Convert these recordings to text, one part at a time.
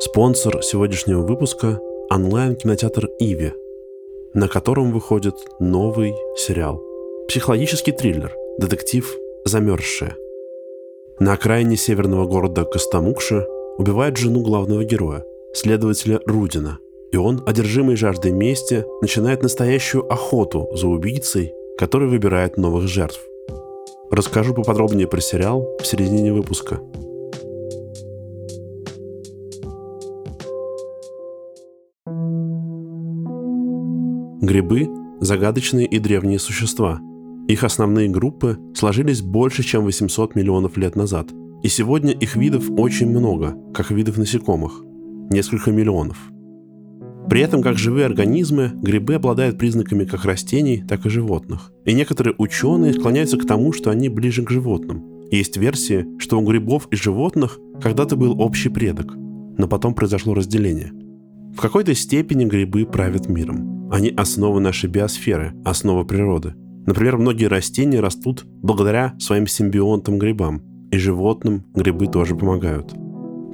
Спонсор сегодняшнего выпуска – онлайн-кинотеатр «Иви», на котором выходит новый сериал. Психологический триллер, детектив «Замерзшая». На окраине северного города Костомукша убивает жену главного героя, следователя Рудина. И он, одержимый жаждой мести, начинает настоящую охоту за убийцей, который выбирает новых жертв. Расскажу поподробнее про сериал в середине выпуска – Грибы – загадочные и древние существа. Их основные группы сложились больше, чем 800 миллионов лет назад. И сегодня их видов очень много, как видов насекомых – несколько миллионов. При этом, как живые организмы, грибы обладают признаками как растений, так и животных. И некоторые ученые склоняются к тому, что они ближе к животным. Есть версия, что у грибов и животных когда-то был общий предок, но потом произошло разделение. В какой-то степени грибы правят миром – они основа нашей биосферы, основа природы. Например, многие растения растут благодаря своим симбионтам-грибам, и животным грибы тоже помогают.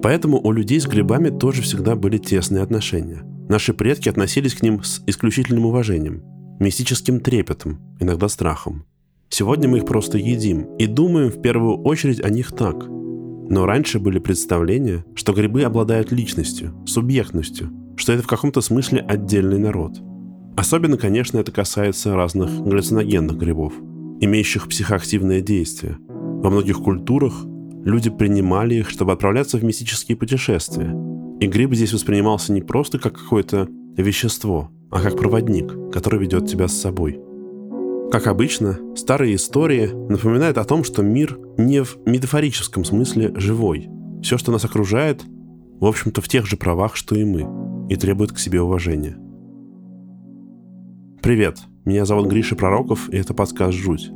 Поэтому у людей с грибами тоже всегда были тесные отношения. Наши предки относились к ним с исключительным уважением, мистическим трепетом, иногда страхом. Сегодня мы их просто едим и думаем в первую очередь о них так. Но раньше были представления, что грибы обладают личностью, субъектностью, что это в каком-то смысле отдельный народ – Особенно, конечно, это касается разных галлюциногенных грибов, имеющих психоактивное действие. Во многих культурах люди принимали их, чтобы отправляться в мистические путешествия. И гриб здесь воспринимался не просто как какое-то вещество, а как проводник, который ведет тебя с собой. Как обычно, старые истории напоминают о том, что мир не в метафорическом смысле живой. Все, что нас окружает, в общем-то, в тех же правах, что и мы, и требует к себе уважения. Привет, меня зовут Гриша Пророков, и это подкаст «Жуть».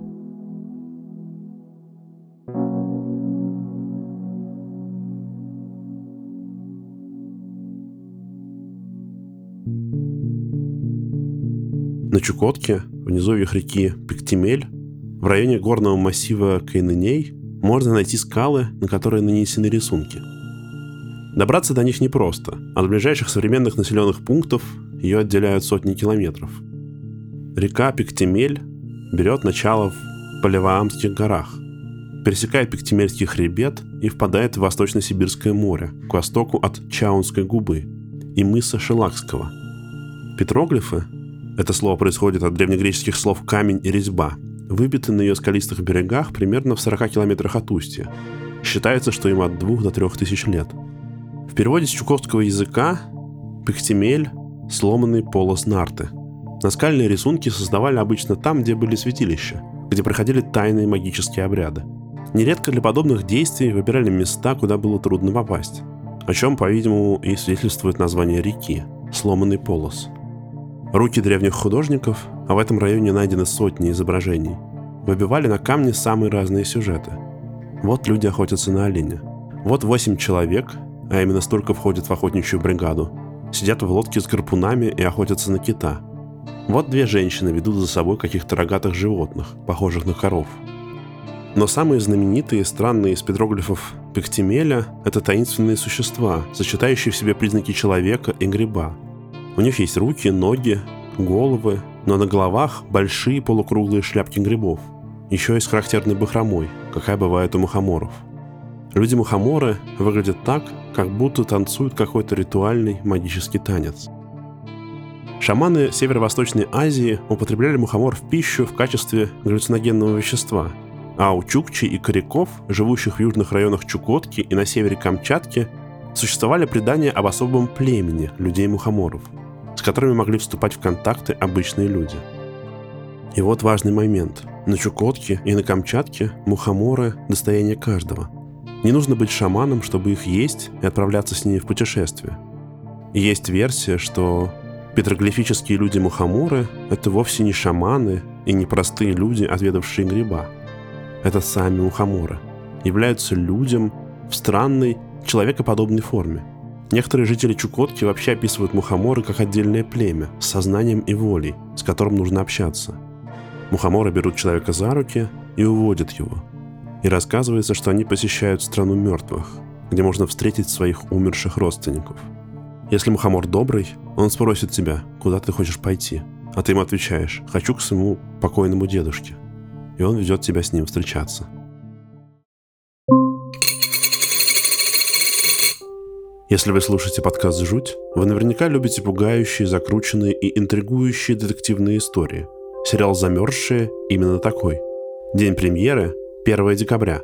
На Чукотке, в низовьях реки Пиктимель, в районе горного массива Кайныней, можно найти скалы, на которые нанесены рисунки. Добраться до них непросто. От ближайших современных населенных пунктов ее отделяют сотни километров – Река Пиктемель берет начало в Поливаамских горах, пересекает Пиктемельский хребет и впадает в Восточно-Сибирское море, к востоку от Чаунской губы и мыса Шелакского. Петроглифы – это слово происходит от древнегреческих слов «камень» и «резьба», выбиты на ее скалистых берегах примерно в 40 километрах от устья. Считается, что им от 2 до 3 тысяч лет. В переводе с чукотского языка Пиктемель – сломанный полос нарты – Наскальные рисунки создавали обычно там, где были святилища, где проходили тайные магические обряды. Нередко для подобных действий выбирали места, куда было трудно попасть, о чем, по-видимому, и свидетельствует название реки – сломанный полос. Руки древних художников, а в этом районе найдены сотни изображений, выбивали на камне самые разные сюжеты. Вот люди охотятся на оленя. Вот восемь человек, а именно столько входит в охотничью бригаду, сидят в лодке с гарпунами и охотятся на кита – вот две женщины ведут за собой каких-то рогатых животных, похожих на коров. Но самые знаменитые и странные из петроглифов Пектимеля – это таинственные существа, сочетающие в себе признаки человека и гриба. У них есть руки, ноги, головы, но на головах большие полукруглые шляпки грибов. Еще и с характерной бахромой, какая бывает у мухоморов. Люди-мухоморы выглядят так, как будто танцуют какой-то ритуальный магический танец – Шаманы Северо-Восточной Азии употребляли мухомор в пищу в качестве галлюциногенного вещества, а у чукчи и коряков, живущих в южных районах Чукотки и на севере Камчатки, существовали предания об особом племени людей-мухоморов, с которыми могли вступать в контакты обычные люди. И вот важный момент. На Чукотке и на Камчатке мухоморы – достояние каждого. Не нужно быть шаманом, чтобы их есть и отправляться с ними в путешествие. Есть версия, что Петроглифические люди-мухоморы – это вовсе не шаманы и не простые люди, отведавшие гриба. Это сами мухоморы. Являются людям в странной, человекоподобной форме. Некоторые жители Чукотки вообще описывают мухоморы как отдельное племя с сознанием и волей, с которым нужно общаться. Мухоморы берут человека за руки и уводят его. И рассказывается, что они посещают страну мертвых, где можно встретить своих умерших родственников. Если мухомор добрый, он спросит тебя, куда ты хочешь пойти, а ты ему отвечаешь «хочу к своему покойному дедушке», и он ведет тебя с ним встречаться. Если вы слушаете подкаст «Жуть», вы наверняка любите пугающие, закрученные и интригующие детективные истории. Сериал «Замерзшие» именно такой. День премьеры – 1 декабря.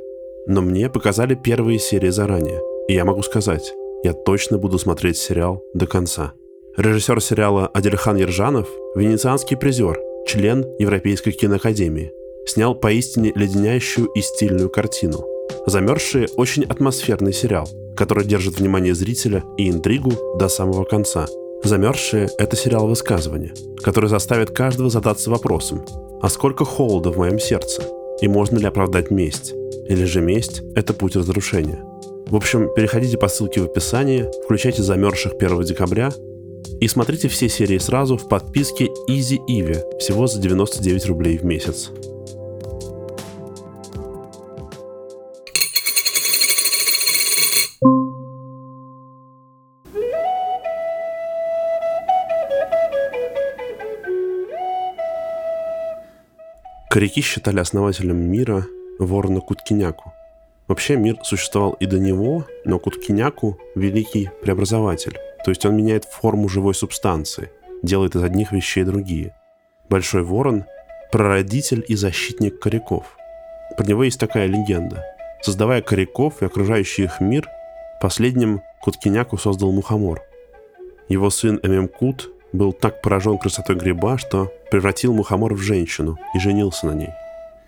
Но мне показали первые серии заранее. И я могу сказать, я точно буду смотреть сериал до конца. Режиссер сериала Адельхан Ержанов – венецианский призер, член Европейской киноакадемии. Снял поистине леденящую и стильную картину. «Замерзшие» – очень атмосферный сериал, который держит внимание зрителя и интригу до самого конца. «Замерзшие» — это сериал высказывания, который заставит каждого задаться вопросом, а сколько холода в моем сердце? И можно ли оправдать месть? Или же месть — это путь разрушения? В общем, переходите по ссылке в описании, включайте «Замерзших» 1 декабря и смотрите все серии сразу в подписке Easy Ivy всего за 99 рублей в месяц. Коряки считали основателем мира ворона Куткиняку. Вообще мир существовал и до него, но Куткиняку – великий преобразователь. То есть он меняет форму живой субстанции, делает из одних вещей другие. Большой ворон – прародитель и защитник коряков. Про него есть такая легенда. Создавая коряков и окружающий их мир, последним Куткиняку создал мухомор. Его сын Эмемкут был так поражен красотой гриба, что превратил мухомор в женщину и женился на ней.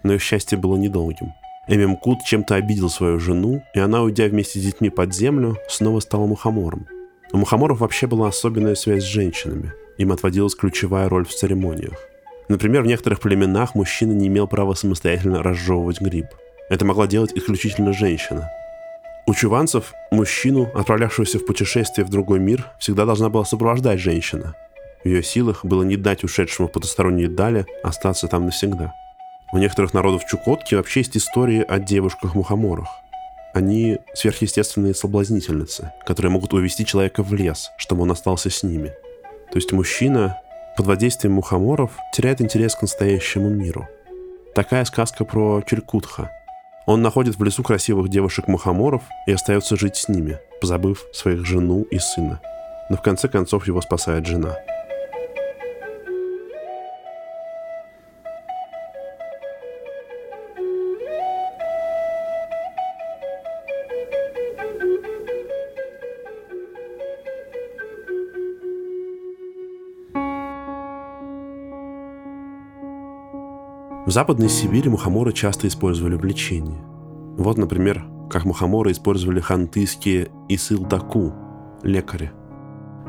Но их счастье было недолгим. Эмемкут чем-то обидел свою жену, и она, уйдя вместе с детьми под землю, снова стала мухомором. У мухоморов вообще была особенная связь с женщинами. Им отводилась ключевая роль в церемониях. Например, в некоторых племенах мужчина не имел права самостоятельно разжевывать гриб. Это могла делать исключительно женщина. У чуванцев мужчину, отправлявшегося в путешествие в другой мир, всегда должна была сопровождать женщина – в ее силах было не дать ушедшему в потусторонние дали остаться там навсегда. У некоторых народов Чукотки вообще есть истории о девушках-мухоморах. Они сверхъестественные соблазнительницы, которые могут увести человека в лес, чтобы он остался с ними. То есть мужчина под воздействием мухоморов теряет интерес к настоящему миру. Такая сказка про Чиркутха. Он находит в лесу красивых девушек-мухоморов и остается жить с ними, позабыв своих жену и сына. Но в конце концов его спасает жена – Западной Сибири мухоморы часто использовали в лечении. Вот, например, как мухоморы использовали хантыйские исылдаку, лекари.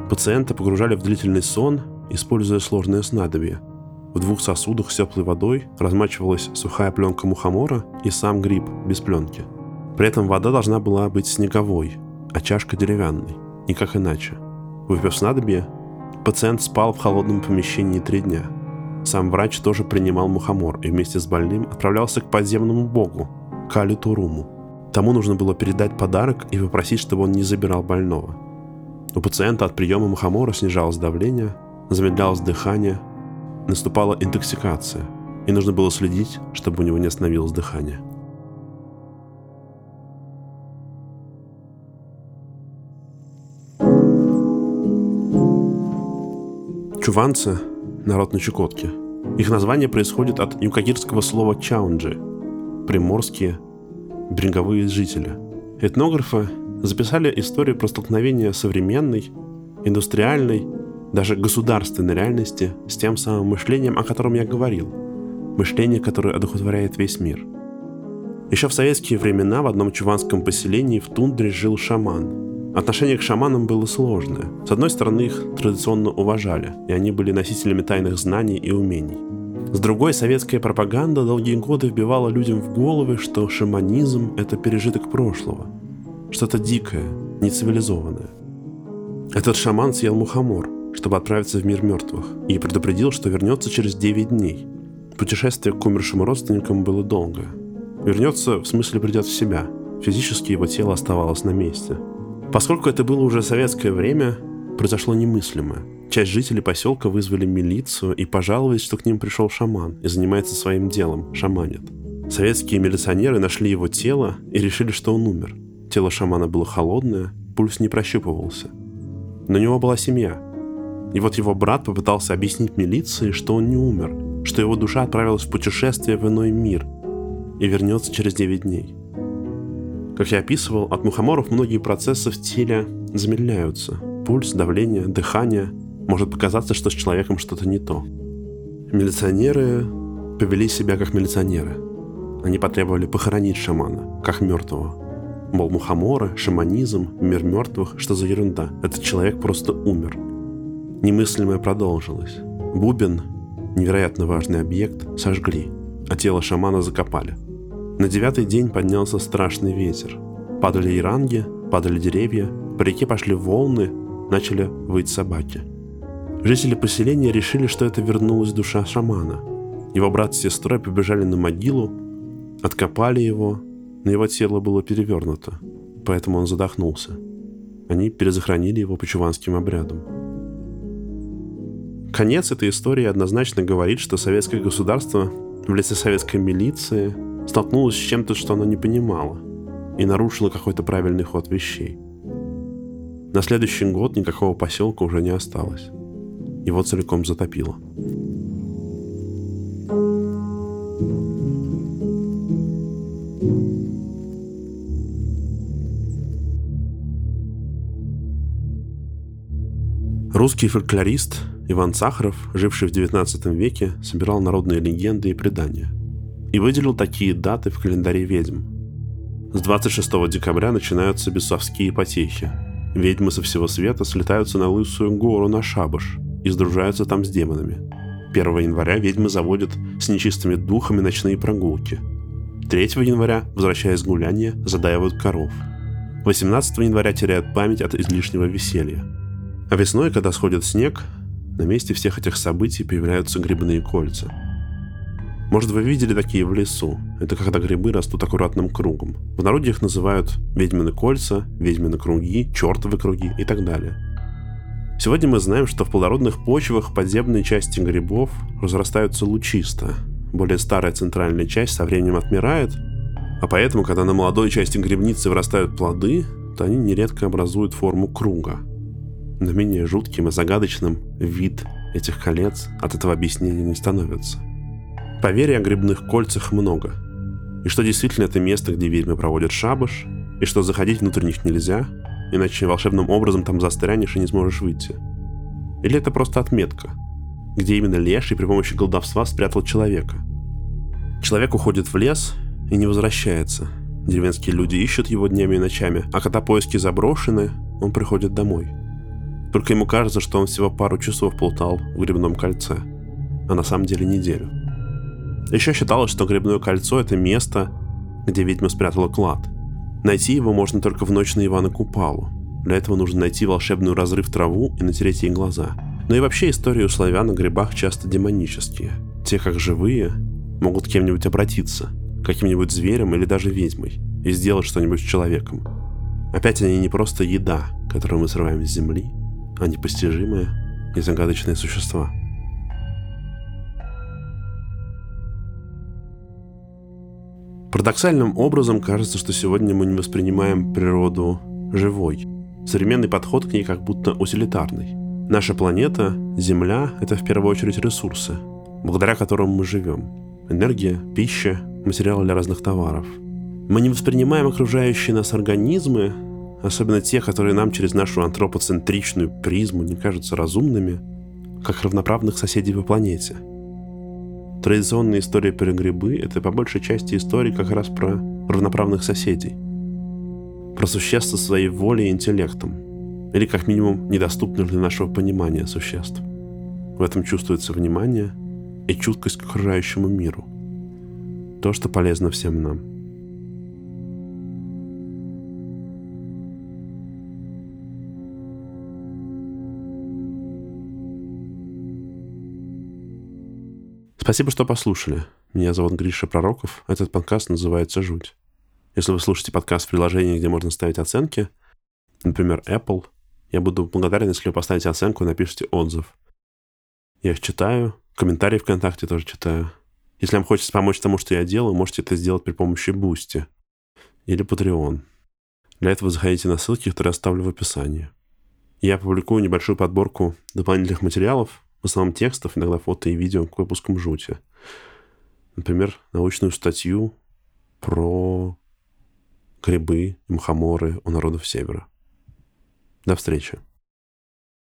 Пациента погружали в длительный сон, используя сложное снадобье. В двух сосудах с теплой водой размачивалась сухая пленка мухомора и сам гриб без пленки. При этом вода должна была быть снеговой, а чашка деревянной, никак иначе. Выпив снадобье, пациент спал в холодном помещении три дня – сам врач тоже принимал мухомор и вместе с больным отправлялся к подземному богу, Кали Туруму. Тому нужно было передать подарок и попросить, чтобы он не забирал больного. У пациента от приема мухомора снижалось давление, замедлялось дыхание, наступала интоксикация, и нужно было следить, чтобы у него не остановилось дыхание. Чуванцы народ на Чукотке. Их название происходит от юкагирского слова «чаунджи» – приморские береговые жители. Этнографы записали историю про столкновение современной, индустриальной, даже государственной реальности с тем самым мышлением, о котором я говорил. Мышление, которое одухотворяет весь мир. Еще в советские времена в одном чуванском поселении в тундре жил шаман – Отношение к шаманам было сложное. С одной стороны, их традиционно уважали, и они были носителями тайных знаний и умений. С другой, советская пропаганда долгие годы вбивала людям в головы, что шаманизм – это пережиток прошлого, что-то дикое, нецивилизованное. Этот шаман съел мухомор, чтобы отправиться в мир мертвых, и предупредил, что вернется через 9 дней. Путешествие к умершим родственникам было долгое. Вернется, в смысле придет в себя, физически его тело оставалось на месте. Поскольку это было уже советское время, произошло немыслимое. Часть жителей поселка вызвали милицию и пожаловались, что к ним пришел шаман и занимается своим делом, шаманит. Советские милиционеры нашли его тело и решили, что он умер. Тело шамана было холодное, пульс не прощупывался. Но у него была семья. И вот его брат попытался объяснить милиции, что он не умер, что его душа отправилась в путешествие в иной мир и вернется через 9 дней. Как я описывал, от мухоморов многие процессы в теле замедляются. Пульс, давление, дыхание. Может показаться, что с человеком что-то не то. Милиционеры повели себя как милиционеры. Они потребовали похоронить шамана, как мертвого. Мол, мухоморы, шаманизм, мир мертвых, что за ерунда. Этот человек просто умер. Немыслимое продолжилось. Бубен, невероятно важный объект, сожгли, а тело шамана закопали. На девятый день поднялся страшный ветер. Падали иранги, падали деревья, по реке пошли волны, начали выть собаки. Жители поселения решили, что это вернулась душа шамана. Его брат с сестрой побежали на могилу, откопали его, но его тело было перевернуто, поэтому он задохнулся. Они перезахоронили его по чуванским обрядам. Конец этой истории однозначно говорит, что советское государство в лице советской милиции столкнулось с чем-то, что оно не понимало, и нарушило какой-то правильный ход вещей. На следующий год никакого поселка уже не осталось. Его целиком затопило. Русский фольклорист Иван Сахаров, живший в XIX веке, собирал народные легенды и предания и выделил такие даты в календаре ведьм. С 26 декабря начинаются бесовские потехи. Ведьмы со всего света слетаются на Лысую гору на шабаш и сдружаются там с демонами. 1 января ведьмы заводят с нечистыми духами ночные прогулки. 3 января, возвращаясь с гуляния, задаивают коров. 18 января теряют память от излишнего веселья. А весной, когда сходит снег, на месте всех этих событий появляются грибные кольца. Может, вы видели такие в лесу? Это когда грибы растут аккуратным кругом. В народе их называют ведьмины кольца, ведьмины круги, чертовы круги и так далее. Сегодня мы знаем, что в плодородных почвах подземные части грибов разрастаются лучисто. Более старая центральная часть со временем отмирает, а поэтому, когда на молодой части грибницы вырастают плоды, то они нередко образуют форму круга – но менее жутким и загадочным вид этих колец от этого объяснения не становится. Поверий о грибных кольцах много. И что действительно это место, где ведьмы проводят шабаш, и что заходить внутрь них нельзя, иначе волшебным образом там застрянешь и не сможешь выйти. Или это просто отметка, где именно леший при помощи колдовства спрятал человека. Человек уходит в лес и не возвращается. Деревенские люди ищут его днями и ночами, а когда поиски заброшены, он приходит домой – только ему кажется, что он всего пару часов плутал в грибном кольце, а на самом деле неделю. Еще считалось, что грибное кольцо — это место, где ведьма спрятала клад. Найти его можно только в ночь на Ивана Купалу. Для этого нужно найти волшебную разрыв траву и натереть ей глаза. Но и вообще истории у славян о грибах часто демонические. Те, как живые, могут кем-нибудь обратиться, каким-нибудь зверем или даже ведьмой, и сделать что-нибудь с человеком. Опять они не просто еда, которую мы срываем с земли, а непостижимые и загадочные существа. Парадоксальным образом кажется, что сегодня мы не воспринимаем природу живой. Современный подход к ней как будто утилитарный. Наша планета, Земля — это в первую очередь ресурсы, благодаря которым мы живем. Энергия, пища, материалы для разных товаров. Мы не воспринимаем окружающие нас организмы особенно те, которые нам через нашу антропоцентричную призму не кажутся разумными, как равноправных соседей по планете. Традиционная история про грибы — это по большей части истории как раз про равноправных соседей. Про существ со своей волей и интеллектом. Или как минимум недоступных для нашего понимания существ. В этом чувствуется внимание и чуткость к окружающему миру. То, что полезно всем нам. Спасибо, что послушали. Меня зовут Гриша Пророков. Этот подкаст называется «Жуть». Если вы слушаете подкаст в приложении, где можно ставить оценки, например, Apple, я буду благодарен, если вы поставите оценку и напишите отзыв. Я их читаю, комментарии ВКонтакте тоже читаю. Если вам хочется помочь тому, что я делаю, можете это сделать при помощи Boosty или Patreon. Для этого заходите на ссылки, которые оставлю в описании. Я публикую небольшую подборку дополнительных материалов, в основном текстов, иногда фото и видео к выпускам жути. Например, научную статью про грибы и мухоморы у народов Севера. До встречи.